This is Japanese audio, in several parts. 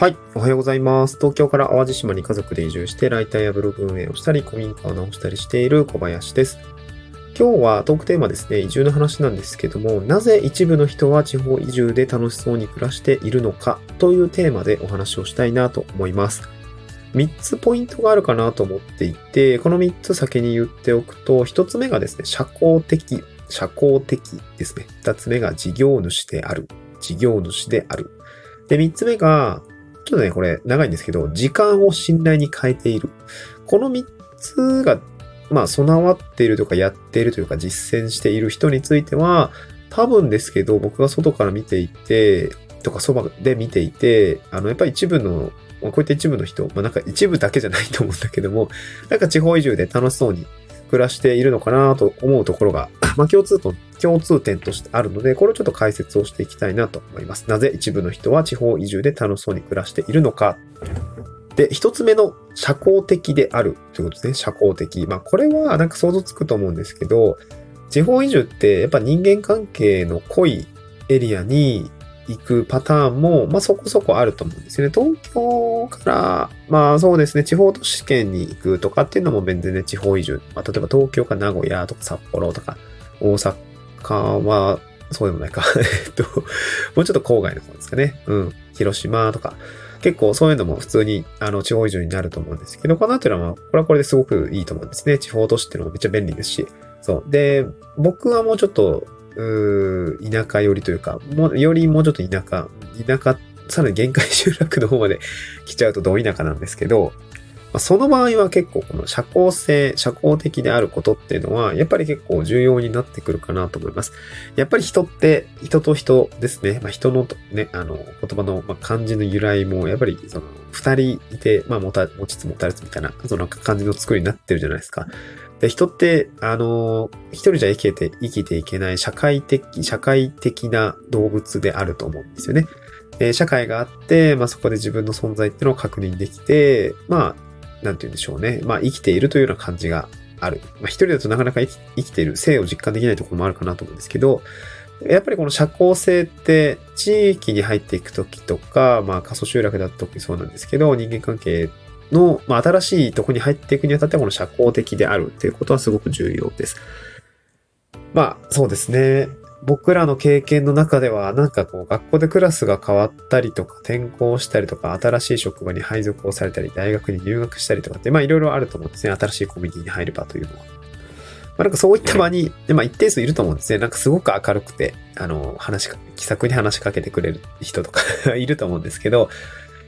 はい。おはようございます。東京から淡路島に家族で移住して、ライターやブログ運営をしたり、古民家を直したりしている小林です。今日はトークテーマですね、移住の話なんですけども、なぜ一部の人は地方移住で楽しそうに暮らしているのかというテーマでお話をしたいなと思います。3つポイントがあるかなと思っていて、この3つ先に言っておくと、1つ目がですね、社交的、社交的ですね。2つ目が事業主である、事業主である。で、3つ目が、ちょっとね、これ長いんですけど、時間を信頼に変えている。この3つが、まあ、備わっているとかやっているというか実践している人については、多分ですけど、僕が外から見ていて、とかそばで見ていて、あの、やっぱり一部の、こういった一部の人、まあなんか一部だけじゃないと思うんだけども、なんか地方移住で楽しそうに暮らしているのかなと思うところが、まあ共通と、共通点としてあるので、これをちょっと解説をしていきたいなと思います。なぜ一部の人は地方移住で楽しそうに暮らしているのか。で、一つ目の社交的であるということですね。社交的。まあこれはなんか想像つくと思うんですけど、地方移住ってやっぱ人間関係の濃いエリアに行くパターンも、まあそこそこあると思うんですよね。東京から、まあそうですね、地方都市圏に行くとかっていうのも全然ね、地方移住。まあ例えば東京か名古屋とか札幌とか大阪かは、そうでもないか。えっと、もうちょっと郊外の方ですかね。うん。広島とか。結構そういうのも普通に、あの、地方移住になると思うんですけど、この後はまあ、これはこれですごくいいと思うんですね。地方都市っていうのもめっちゃ便利ですし。そう。で、僕はもうちょっと、うー田舎寄りというか、もう、よりもうちょっと田舎、田舎、さらに限界集落の方まで来ちゃうとど田舎なんですけど、まあ、その場合は結構この社交性、社交的であることっていうのは、やっぱり結構重要になってくるかなと思います。やっぱり人って、人と人ですね。まあ、人のね、あの、言葉の、ま、漢字の由来も、やっぱりその、二人いて、まあ、持た、持ちつ持たれつみたいな、その漢字の作りになってるじゃないですか。で、人って、あの、一人じゃ生きて、生きていけない社会的、社会的な動物であると思うんですよね。社会があって、まあ、そこで自分の存在っていうのを確認できて、まあ、なんて言うんでしょうね。まあ、生きているというような感じがある。まあ、一人だとなかなか生きている、性を実感できないところもあるかなと思うんですけど、やっぱりこの社交性って、地域に入っていくときとか、まあ、過疎集落だった時そうなんですけど、人間関係の、まあ、新しいとこに入っていくにあたって、この社交的であるっていうことはすごく重要です。まあ、そうですね。僕らの経験の中では、なんかこう、学校でクラスが変わったりとか、転校したりとか、新しい職場に配属をされたり、大学に入学したりとかって、まあいろいろあると思うんですね。新しいコミュニティに入る場というのは。まあなんかそういった場に、まあ一定数いると思うんですね。なんかすごく明るくて、あの、話か、気さくに話しかけてくれる人とか いると思うんですけど、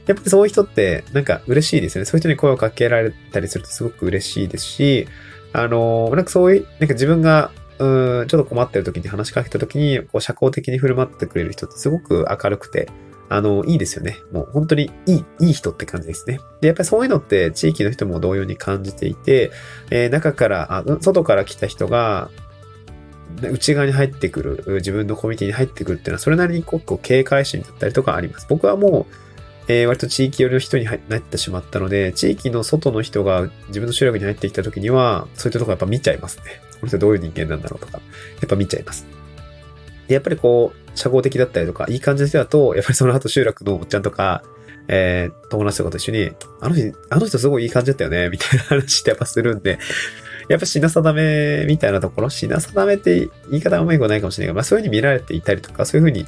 やっぱりそういう人って、なんか嬉しいですよね。そういう人に声をかけられたりするとすごく嬉しいですし、あの、なんかそういう、なんか自分がうん、ちょっと困ってる時に話しかけた時に、こう、社交的に振る舞ってくれる人ってすごく明るくて、あの、いいですよね。もう本当にいい、いい人って感じですね。で、やっぱりそういうのって地域の人も同様に感じていて、えー中からあ、外から来た人が、内側に入ってくる、自分のコミュニティに入ってくるっていうのは、それなりに結構警戒心だったりとかあります。僕はもう、えー割と地域寄りの人に入なってしまったので、地域の外の人が自分の集落に入ってきた時には、そういったとこやっぱ見ちゃいますね。この人どういう人間なんだろうとか、やっぱ見ちゃいます。で、やっぱりこう、社交的だったりとか、いい感じの人だと、やっぱりその後集落のおっちゃんとか、えー友達とかと一緒に、あの人、あの人すごいいい感じだったよね、みたいな話ってやっぱするんで、やっぱ品定めみたいなところ、品定めって言い方はうまいことないかもしれないけど、まあそういう風に見られていたりとか、そういう風に、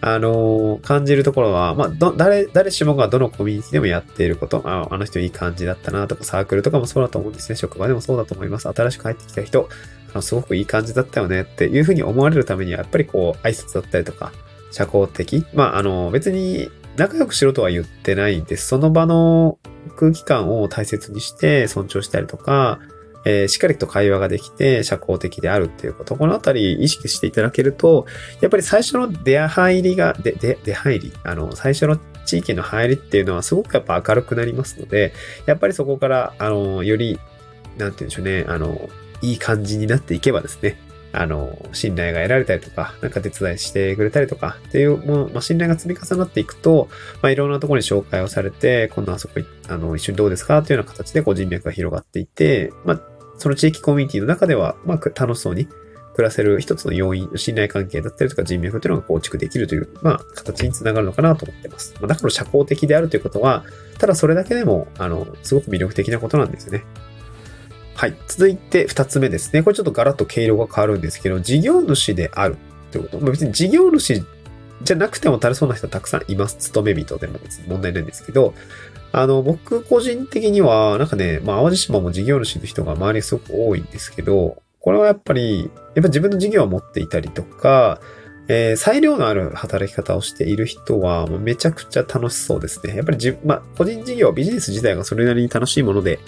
あのー感じるところは、まあ、ど、誰、誰しもがどのコミュニティでもやっていること、ああの人いい感じだったなとか、サークルとかもそうだと思うんですね。職場でもそうだと思います。新しく入ってきた人、あのすごくいい感じだったよねっていう風に思われるためには、やっぱりこう、挨拶だったりとか、社交的。まあ、あの、別に仲良くしろとは言ってないんです。その場の空気感を大切にして尊重したりとか、えーしっかりと会話ができて社交的であるっていうこと、このあたり意識していただけると、やっぱり最初の出入りが、で、で、出入り、あの、最初の地域の入りっていうのはすごくやっぱ明るくなりますので、やっぱりそこから、あの、より、なんて言うんでしょうね、あの、いい感じになっていけばですね、あの、信頼が得られたりとか、なんか手伝いしてくれたりとかっていう、もう、まあ、信頼が積み重なっていくと、まあ、いろんなところに紹介をされて、今度あそこ、あの、一緒にどうですか？というような形で、こう、人脈が広がっていて、まあ、その地域コミュニティの中では、まあ、楽しそうに暮らせる一つの要因、信頼関係だったりとか人脈というのが構築できるという、まあ、形につながるのかなと思ってます。まあ、だから社交的であるということは、ただそれだけでも、あの、すごく魅力的なことなんですよね。はい。続いて二つ目ですね。これちょっとガラッと毛色が変わるんですけど、事業主であるということ。まあ、別に事業主じゃなくても足りそうな人たくさんいます。勤め人でも別に問題ないんですけど、あの、僕個人的には、なんかね、まあ、淡路島も事業主の人が周りすごく多いんですけど、これはやっぱり、やっぱ自分の事業を持っていたりとか、えー、裁量のある働き方をしている人は、めちゃくちゃ楽しそうですね。やっぱり自分、まあ、個人事業、ビジネス自体がそれなりに楽しいもので、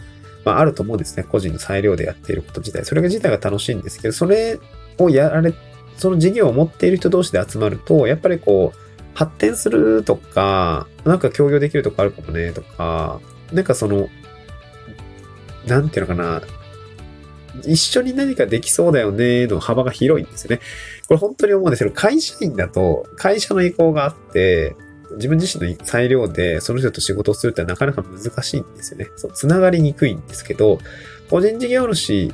まあ、あると思うんですね。個人の裁量でやっていること自体。それ自体が楽しいんですけど、それをやられ、その事業を持っている人同士で集まると、やっぱりこう、発展するとか、なんか協業できるとこあるかもね、とか、なんかその、なんていうのかな、一緒に何かできそうだよね、の幅が広いんですよね。これ本当に思うんですけど、会社員だと、会社の意向があって、自分自身の裁量でその人と仕事をするってなかなか難しいんですよね。そう、つながりにくいんですけど、個人事業主、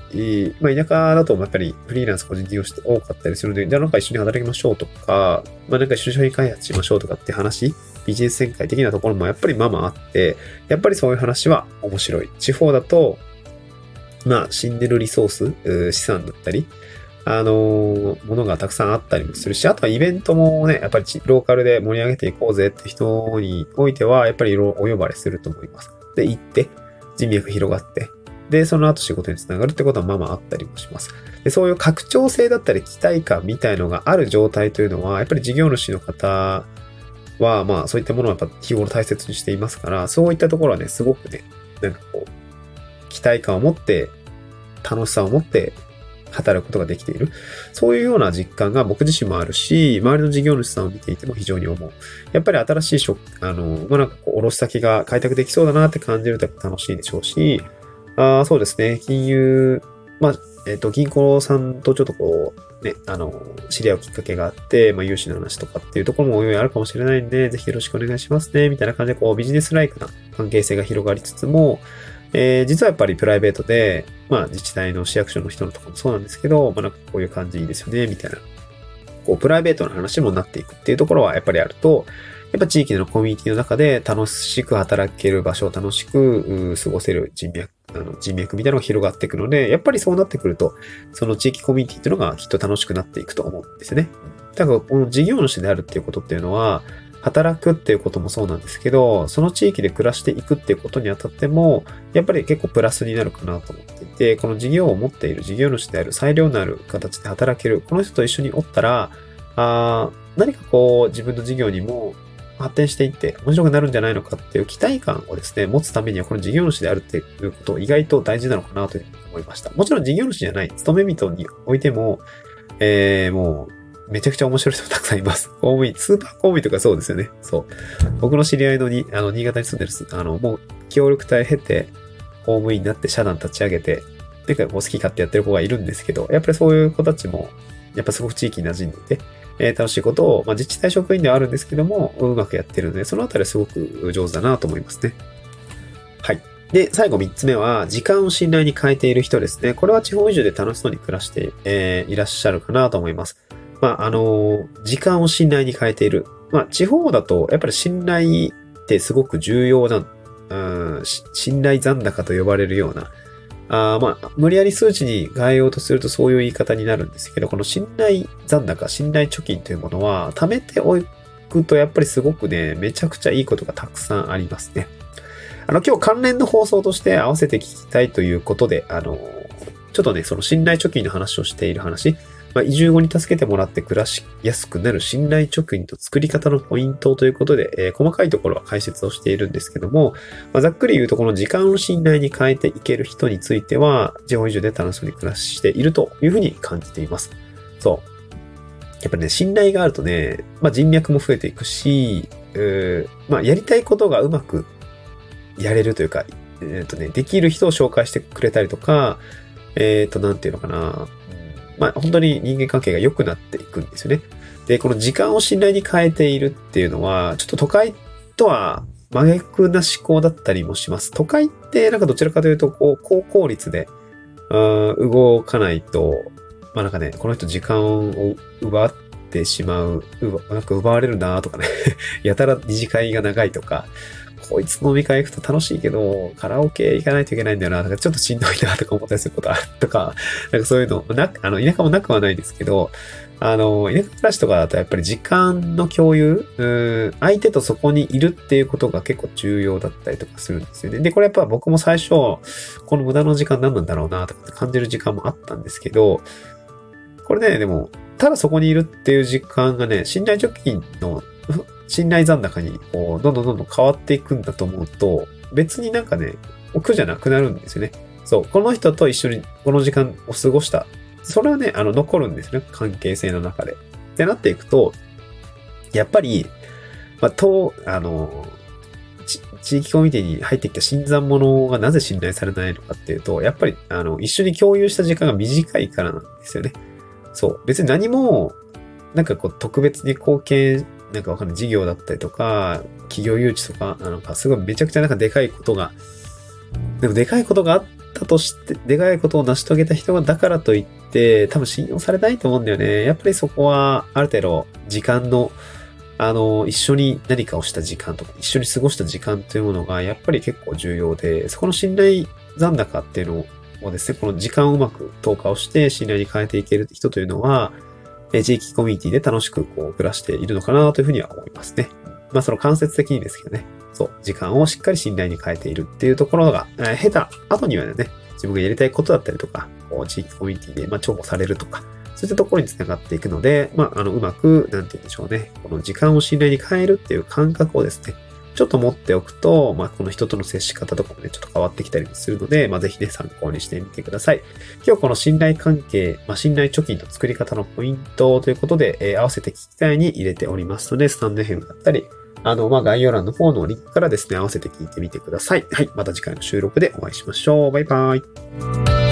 まあ、田舎だとやっぱりフリーランス個人事業主多かったりするので、じゃあなんか一緒に働きましょうとか、まあなんか一緒に開発しましょうとかって話、ビジネス展開的なところもやっぱりまあまああって、やっぱりそういう話は面白い。地方だと、まあ死んでるリソース、資産だったり、あの、ものがたくさんあったりもするし、あとはイベントもね、やっぱりローカルで盛り上げていこうぜって人においては、やっぱりお呼ばれすると思います。で、行って、人脈広がって、で、その後仕事につながるってことはまあまああったりもします。で、そういう拡張性だったり期待感みたいのがある状態というのは、やっぱり事業主の方は、まあそういったものをやっぱ日頃大切にしていますから、そういったところはね、すごくね、なんかこう、期待感を持って、楽しさを持って働くことができている。そういうような実感が僕自身もあるし、周りの事業主さんを見ていても非常に思う。やっぱり新しい職、あの、まあ、なんかこう、おろし先が開拓できそうだなって感じると楽しいでしょうし、あそうですね。金融、まあ、えっ、と、銀行さんとちょっとこう、ね、あの、知り合うきっかけがあって、まあ、融資の話とかっていうところもおいおいあるかもしれないんで、ぜひよろしくお願いしますね、みたいな感じで、こう、ビジネスライクな関係性が広がりつつも、えー、実はやっぱりプライベートで、まあ、自治体の市役所の人のとこもそうなんですけど、まあ、なんかこういう感じいいですよね、みたいな、こう、プライベートの話もなっていくっていうところはやっぱりあると、やっぱ地域のコミュニティの中で楽しく働ける場所を楽しく過ごせる人脈、あの人脈みたいなのが広がっていくので、やっぱりそうなってくると、その地域コミュニティっていうのがきっと楽しくなっていくと思うんですよね。だからこの事業主であるっていうことっていうのは、働くっていうこともそうなんですけど、その地域で暮らしていくっていうことにあたっても、やっぱり結構プラスになるかなと思っていて、この事業を持っている事業主である裁量のある形で働ける、この人と一緒におったら、あ何かこう自分の事業にも発展していって面白くなるんじゃないのかっていう期待感をですね、持つためにはこの事業主であるっていうこと意外と大事なのかなというふうに思いました。もちろん事業主じゃない、勤め人においても、えー、もう、めちゃくちゃ面白い人たくさんいます。公務員、スーパー公務員とかそうですよね。そう。僕の知り合いのに、あの、新潟に住んでる、あの、もう、協力隊経て、公務員になって社団立ち上げて、なんかこう好き勝手やってる子がいるんですけど、やっぱりそういう子たちも、やっぱすごく地域に馴染んでて、えー、楽しいことを、まあ、自治体職員ではあるんですけども、うまくやってるので、そのあたりすごく上手だなと思いますね。はい。で、最後3つ目は、時間を信頼に変えている人ですね。これは地方移住で楽しそうに暮らして、えー、いらっしゃるかなと思います。まあ、あの、時間を信頼に変えている。まあ、地方だと、やっぱり信頼ってすごく重要な、うん、信頼残高と呼ばれるような、あまあ、無理やり数値に変えようとするとそういう言い方になるんですけど、この信頼残高、信頼貯金というものは、貯めておくとやっぱりすごくね、めちゃくちゃいいことがたくさんありますね。あの、今日関連の放送として合わせて聞きたいということで、あの、ちょっとね、その信頼貯金の話をしている話、まあ、移住後に助けてもらって暮らしやすくなる信頼貯金と作り方のポイントということで、えー、細かいところは解説をしているんですけども、まあ、ざっくり言うとこの時間を信頼に変えていける人については、地方移住で楽しそうに暮らしているというふうに感じています。そう。やっぱりね、信頼があるとね、まあ、人脈も増えていくし、うまあ、やりたいことがうまくやれるというか、えっ、ー、とね、できる人を紹介してくれたりとか、えっ、ー、と、なんていうのかな。まあ、本当に人間関係が良くなっていくんですよね。で、この時間を信頼に変えているっていうのは、ちょっと都会とは真逆な思考だったりもします。都会ってなんかどちらかというと、こう、高効率で、うん動かないと、まあなんかね、この人時間を奪ってしまう、うなんか奪われるなとかね やたら二次会が長いとか、こいつ飲み会行くと楽しいけど、カラオケ行かないといけないんだよな、とかちょっとしんどいなとか思ったりすることあるとか、なんかそういうの、な、あの、田舎もなくはないですけど、あの、田舎暮らしとかだとやっぱり時間の共有、うん、相手とそこにいるっていうことが結構重要だったりとかするんですよね。で、これやっぱ僕も最初、この無駄の時間何なんだろうなとかって感じる時間もあったんですけど、これね、でも、ただそこにいるっていう時間がね、信頼貯金の信頼残高にこうどんどんどんどん変わっていくんだと思うと、別になんかね、苦じゃなくなるんですよね。そう、この人と一緒にこの時間を過ごしたそれはね、あの、残るんですね。関係性の中で。ってなっていくと、やっぱり、まあ、と、あの、地域コミュニティに入ってきた新参者がなぜ信頼されないのかっていうと、やっぱり、あの、一緒に共有した時間が短いからなんですよね。そう。別に何も、なんかこう、特別に貢献、なんかわかんない事業だったりとか、企業誘致とか、なんかすごいめちゃくちゃなんかでかいことが、でもでかいことがあったとして、でかいことを成し遂げた人がだからといって、多分信用されないと思うんだよね。やっぱりそこは、ある程度、時間の、あの、一緒に何かをした時間とか、一緒に過ごした時間というものが、やっぱり結構重要で、そこの信頼残高っていうのをですね、この時間をうまく投下をして信頼に変えていける人というのは、地域コミュニティで楽しくこう暮らしているのかなというふうには思いますね。まあその間接的にですけどね。そう、時間をしっかり信頼に変えているっていうところが、えー、下手後にはね、自分がやりたいことだったりとか、こう地域コミュニティで、まあ、重宝されるとか、そういったところにつながっていくので、まあ、あの、うまく、なんて言うんでしょうね。この時間を信頼に変えるっていう感覚をですね、ちょっと持っておくと、まあ、この人との接し方とかもね、ちょっと変わってきたりもするので、まあ、ぜひね、参考にしてみてください。今日この信頼関係、まあ、信頼貯金の作り方のポイントということで、えー、合わせて聞きたいに入れておりますので、スタンド FM だったり、あの、まあ、概要欄の方のリンクからですね、合わせて聞いてみてください。はい。また次回の収録でお会いしましょう。バイバイ。